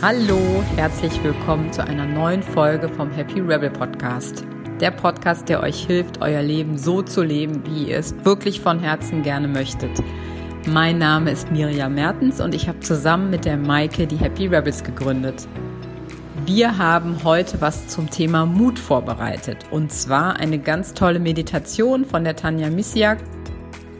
Hallo, herzlich willkommen zu einer neuen Folge vom Happy Rebel Podcast. Der Podcast, der euch hilft, euer Leben so zu leben, wie ihr es wirklich von Herzen gerne möchtet. Mein Name ist Miriam Mertens und ich habe zusammen mit der Maike die Happy Rebels gegründet. Wir haben heute was zum Thema Mut vorbereitet und zwar eine ganz tolle Meditation von der Tanja Misiak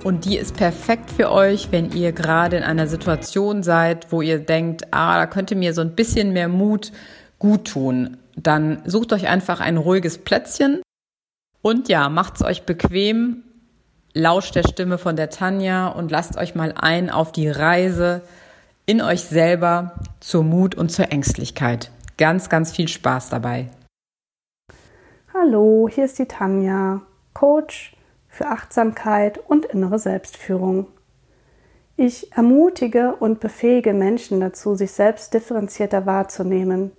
und die ist perfekt für euch, wenn ihr gerade in einer Situation seid, wo ihr denkt, ah, da könnte mir so ein bisschen mehr Mut gut tun. Dann sucht euch einfach ein ruhiges Plätzchen und ja, macht's euch bequem, lauscht der Stimme von der Tanja und lasst euch mal ein auf die Reise in euch selber zur Mut und zur Ängstlichkeit. Ganz, ganz viel Spaß dabei. Hallo, hier ist die Tanja, Coach für Achtsamkeit und innere Selbstführung. Ich ermutige und befähige Menschen dazu, sich selbst differenzierter wahrzunehmen,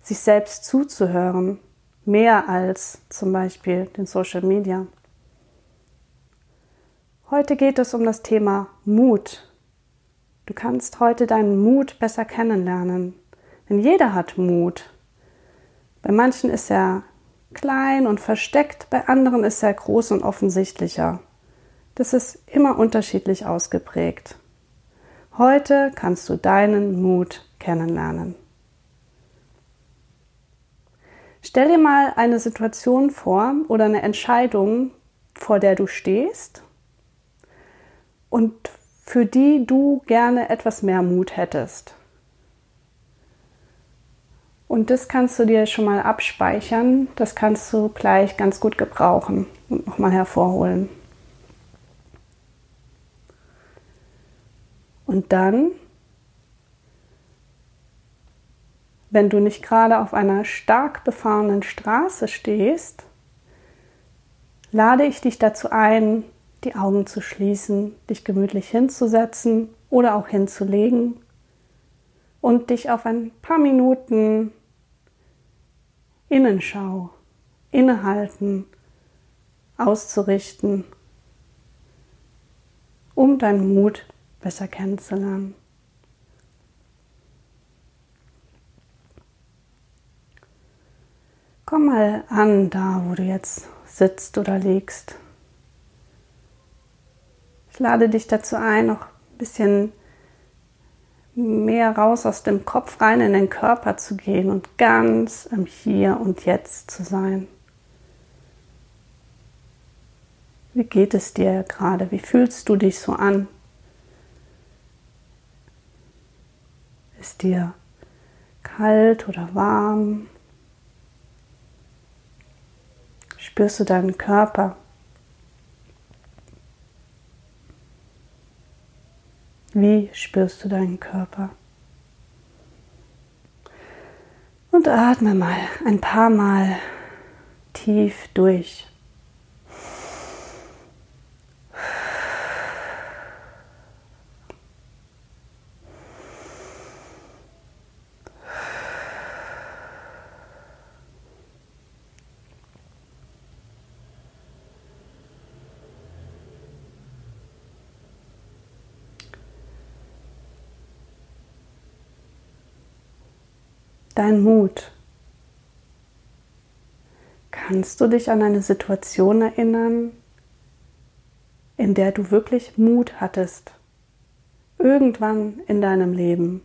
sich selbst zuzuhören, mehr als zum Beispiel den Social Media. Heute geht es um das Thema Mut. Du kannst heute deinen Mut besser kennenlernen, denn jeder hat Mut. Bei manchen ist er klein und versteckt, bei anderen ist er groß und offensichtlicher. Das ist immer unterschiedlich ausgeprägt. Heute kannst du deinen Mut kennenlernen. Stell dir mal eine Situation vor oder eine Entscheidung, vor der du stehst und für die du gerne etwas mehr Mut hättest. Und das kannst du dir schon mal abspeichern. Das kannst du gleich ganz gut gebrauchen und nochmal hervorholen. Und dann, wenn du nicht gerade auf einer stark befahrenen Straße stehst, lade ich dich dazu ein, die Augen zu schließen, dich gemütlich hinzusetzen oder auch hinzulegen und dich auf ein paar Minuten Innenschau, innehalten, auszurichten, um deinen Mut besser kennenzulernen. Komm mal an, da wo du jetzt sitzt oder liegst. Ich lade dich dazu ein, noch ein bisschen mehr raus aus dem Kopf rein in den Körper zu gehen und ganz im Hier und Jetzt zu sein. Wie geht es dir gerade? Wie fühlst du dich so an? Ist dir kalt oder warm? Spürst du deinen Körper? Wie spürst du deinen Körper? Und atme mal ein paar Mal tief durch. Dein Mut? Kannst du dich an eine Situation erinnern, in der du wirklich Mut hattest? Irgendwann in deinem Leben.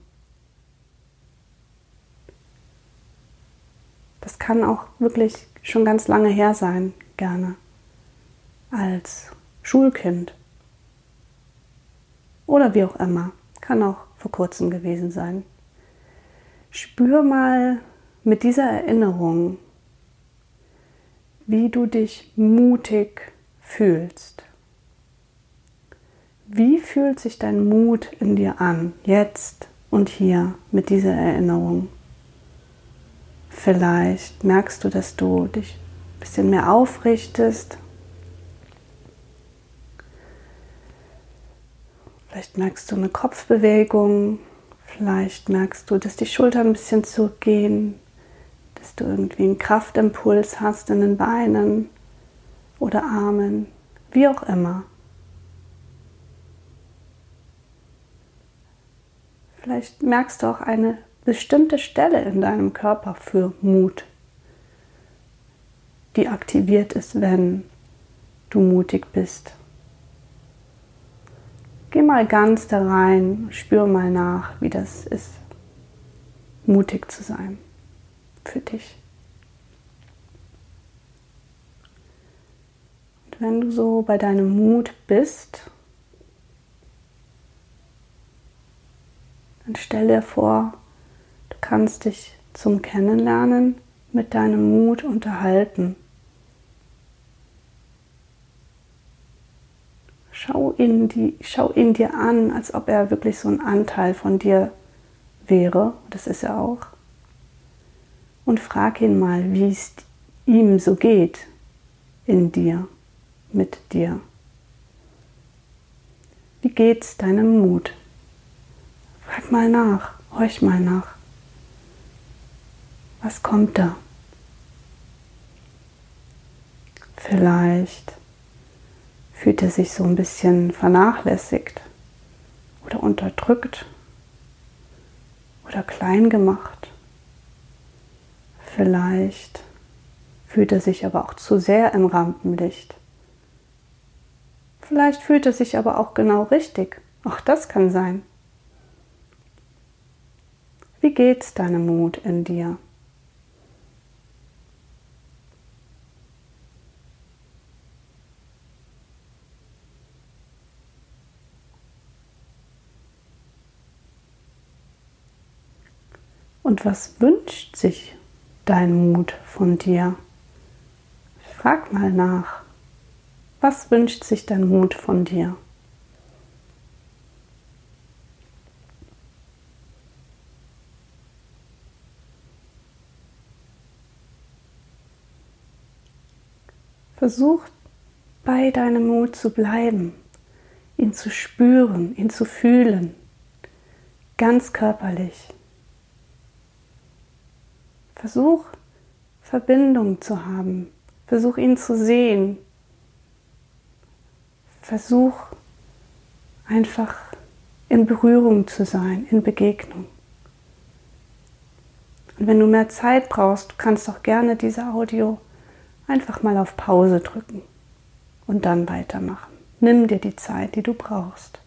Das kann auch wirklich schon ganz lange her sein, gerne. Als Schulkind. Oder wie auch immer. Kann auch vor kurzem gewesen sein. Spür mal mit dieser Erinnerung, wie du dich mutig fühlst. Wie fühlt sich dein Mut in dir an, jetzt und hier mit dieser Erinnerung? Vielleicht merkst du, dass du dich ein bisschen mehr aufrichtest. Vielleicht merkst du eine Kopfbewegung, Vielleicht merkst du, dass die Schultern ein bisschen zurückgehen, dass du irgendwie einen Kraftimpuls hast in den Beinen oder Armen, wie auch immer. Vielleicht merkst du auch eine bestimmte Stelle in deinem Körper für Mut, die aktiviert ist, wenn du mutig bist. Geh mal ganz da rein, spür mal nach, wie das ist, mutig zu sein für dich. Und wenn du so bei deinem Mut bist, dann stell dir vor, du kannst dich zum Kennenlernen mit deinem Mut unterhalten. Schau ihn, die, schau ihn dir an, als ob er wirklich so ein Anteil von dir wäre. Das ist er auch. Und frag ihn mal, wie es ihm so geht in dir, mit dir. Wie geht's deinem Mut? Frag mal nach, horch mal nach. Was kommt da? Vielleicht fühlt er sich so ein bisschen vernachlässigt oder unterdrückt oder klein gemacht. Vielleicht fühlt er sich aber auch zu sehr im Rampenlicht. Vielleicht fühlt er sich aber auch genau richtig. Auch das kann sein. Wie geht's deinem Mut in dir? Und was wünscht sich dein Mut von dir? Frag mal nach. Was wünscht sich dein Mut von dir? Versuch bei deinem Mut zu bleiben, ihn zu spüren, ihn zu fühlen, ganz körperlich. Versuch Verbindung zu haben. Versuch ihn zu sehen. Versuch einfach in Berührung zu sein, in Begegnung. Und wenn du mehr Zeit brauchst, kannst du auch gerne diese Audio einfach mal auf Pause drücken und dann weitermachen. Nimm dir die Zeit, die du brauchst.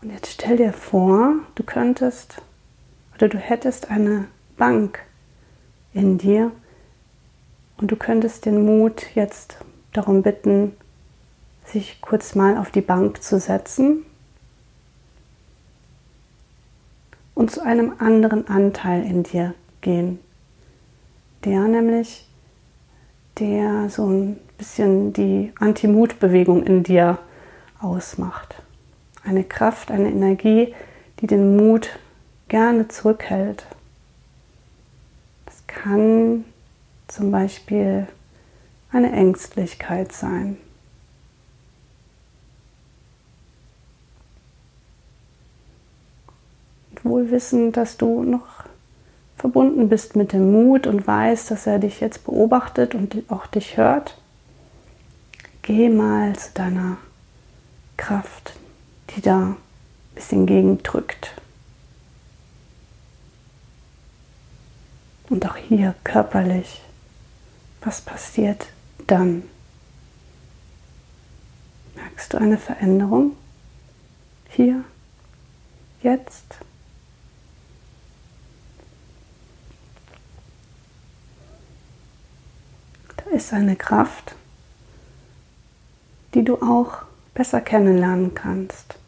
Und jetzt stell dir vor, du könntest oder du hättest eine Bank in dir und du könntest den Mut jetzt darum bitten, sich kurz mal auf die Bank zu setzen und zu einem anderen Anteil in dir gehen, der nämlich der so ein bisschen die Anti-Mut-Bewegung in dir ausmacht eine Kraft, eine Energie, die den Mut gerne zurückhält. Das kann zum Beispiel eine Ängstlichkeit sein. Wohl wissend, dass du noch verbunden bist mit dem Mut und weißt, dass er dich jetzt beobachtet und auch dich hört, geh mal zu deiner Kraft, die da ein bisschen gegendrückt. Und auch hier körperlich, was passiert dann? Merkst du eine Veränderung? Hier, jetzt? Da ist eine Kraft, die du auch besser kennenlernen kannst.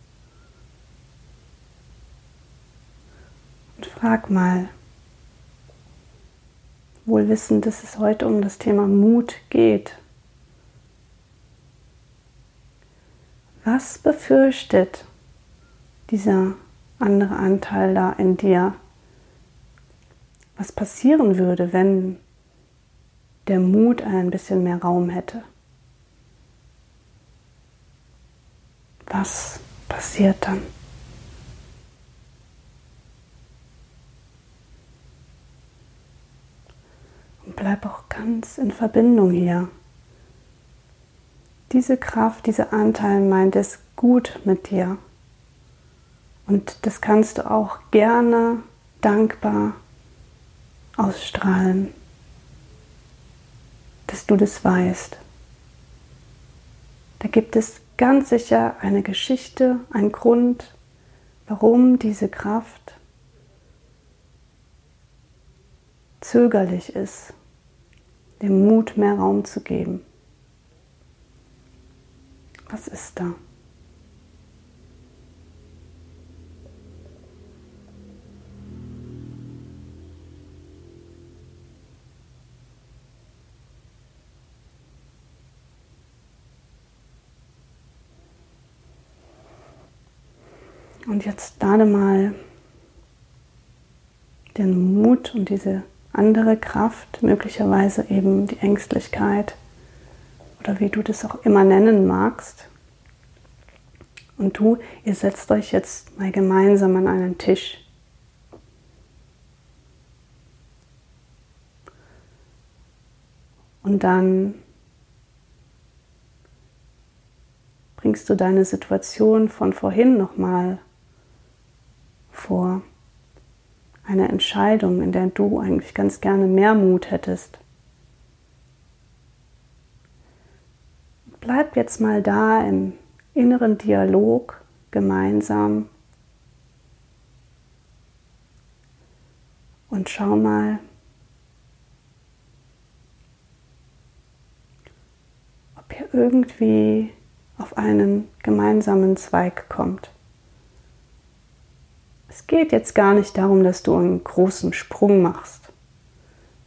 Und frag mal, wohl wissend, dass es heute um das Thema Mut geht. Was befürchtet dieser andere Anteil da in dir? Was passieren würde, wenn der Mut ein bisschen mehr Raum hätte? Was passiert dann? Und bleib auch ganz in Verbindung hier. Diese Kraft, dieser Anteil meint es gut mit dir. Und das kannst du auch gerne dankbar ausstrahlen, dass du das weißt. Da gibt es ganz sicher eine Geschichte, einen Grund, warum diese Kraft zögerlich ist, dem Mut mehr Raum zu geben. Was ist da? Und jetzt lade mal den Mut und diese andere Kraft, möglicherweise eben die Ängstlichkeit oder wie du das auch immer nennen magst. Und du, ihr setzt euch jetzt mal gemeinsam an einen Tisch. Und dann bringst du deine Situation von vorhin nochmal vor. Eine Entscheidung, in der du eigentlich ganz gerne mehr Mut hättest. Bleib jetzt mal da im inneren Dialog gemeinsam und schau mal, ob ihr irgendwie auf einen gemeinsamen Zweig kommt. Es geht jetzt gar nicht darum, dass du einen großen Sprung machst.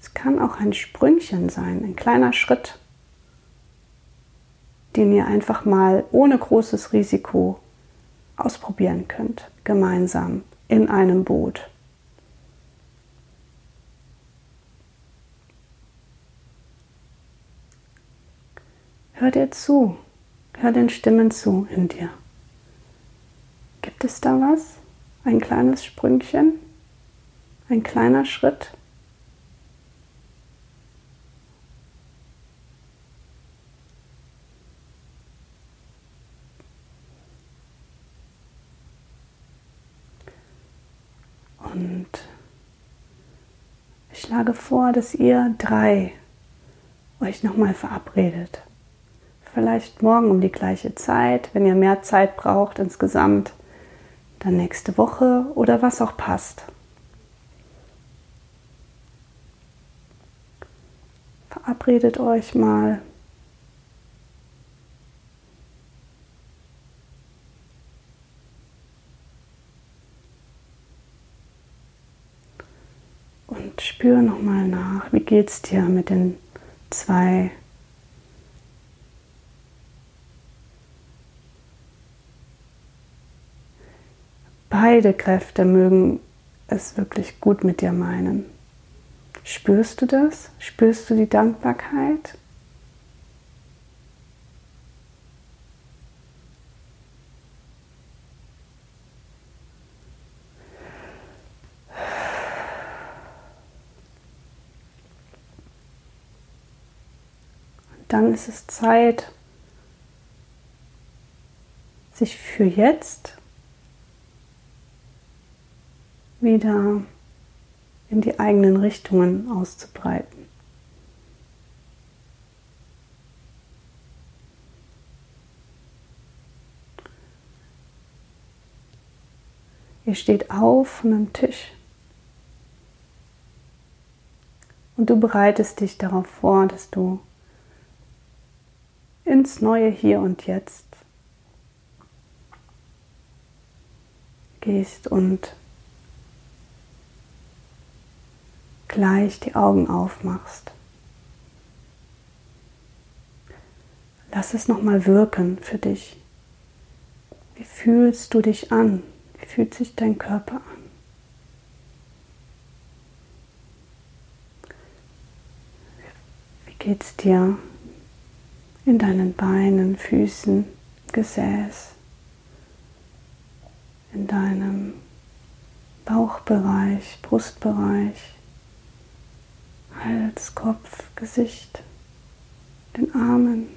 Es kann auch ein Sprüngchen sein, ein kleiner Schritt, den ihr einfach mal ohne großes Risiko ausprobieren könnt, gemeinsam in einem Boot. Hör dir zu, hör den Stimmen zu in dir. Gibt es da was? Ein kleines Sprüngchen, ein kleiner Schritt. Und ich schlage vor, dass ihr drei euch nochmal verabredet. Vielleicht morgen um die gleiche Zeit, wenn ihr mehr Zeit braucht insgesamt dann nächste Woche oder was auch passt. Verabredet euch mal. Und spür nochmal nach, wie geht es dir mit den zwei Beide Kräfte mögen es wirklich gut mit dir meinen. Spürst du das? Spürst du die Dankbarkeit? dann ist es Zeit, sich für jetzt wieder in die eigenen Richtungen auszubreiten. Ihr steht auf von einem Tisch und du bereitest dich darauf vor, dass du ins neue Hier und Jetzt gehst und gleich die Augen aufmachst. Lass es nochmal wirken für dich. Wie fühlst du dich an? Wie fühlt sich dein Körper an? Wie geht es dir in deinen Beinen, Füßen, Gesäß, in deinem Bauchbereich, Brustbereich? Hals, Kopf, Gesicht, den Armen.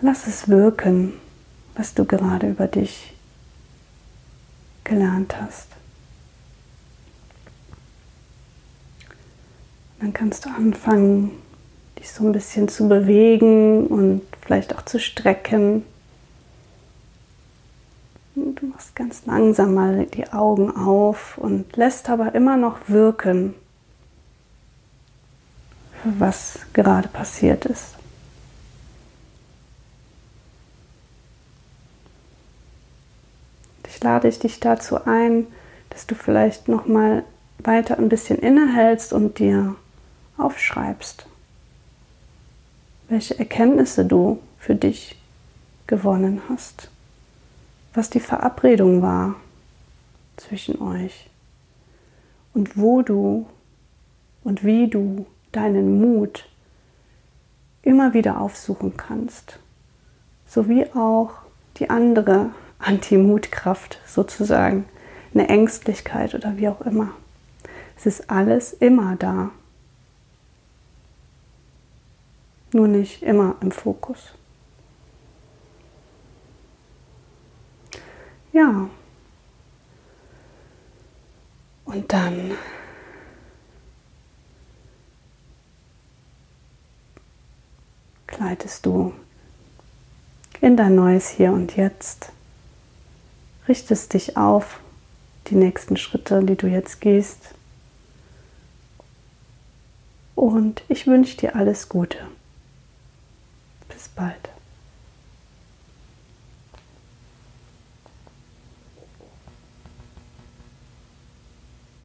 Lass es wirken was du gerade über dich gelernt hast. Dann kannst du anfangen, dich so ein bisschen zu bewegen und vielleicht auch zu strecken. Du machst ganz langsam mal die Augen auf und lässt aber immer noch wirken, was gerade passiert ist. Ich lade dich dazu ein, dass du vielleicht noch mal weiter ein bisschen innehältst und dir aufschreibst, welche Erkenntnisse du für dich gewonnen hast, was die Verabredung war zwischen euch und wo du und wie du deinen Mut immer wieder aufsuchen kannst, sowie auch die andere Anti-Mutkraft sozusagen, eine Ängstlichkeit oder wie auch immer. Es ist alles immer da. Nur nicht immer im Fokus. Ja. Und dann gleitest du in dein neues Hier und Jetzt richtest dich auf die nächsten Schritte, die du jetzt gehst. Und ich wünsche dir alles Gute.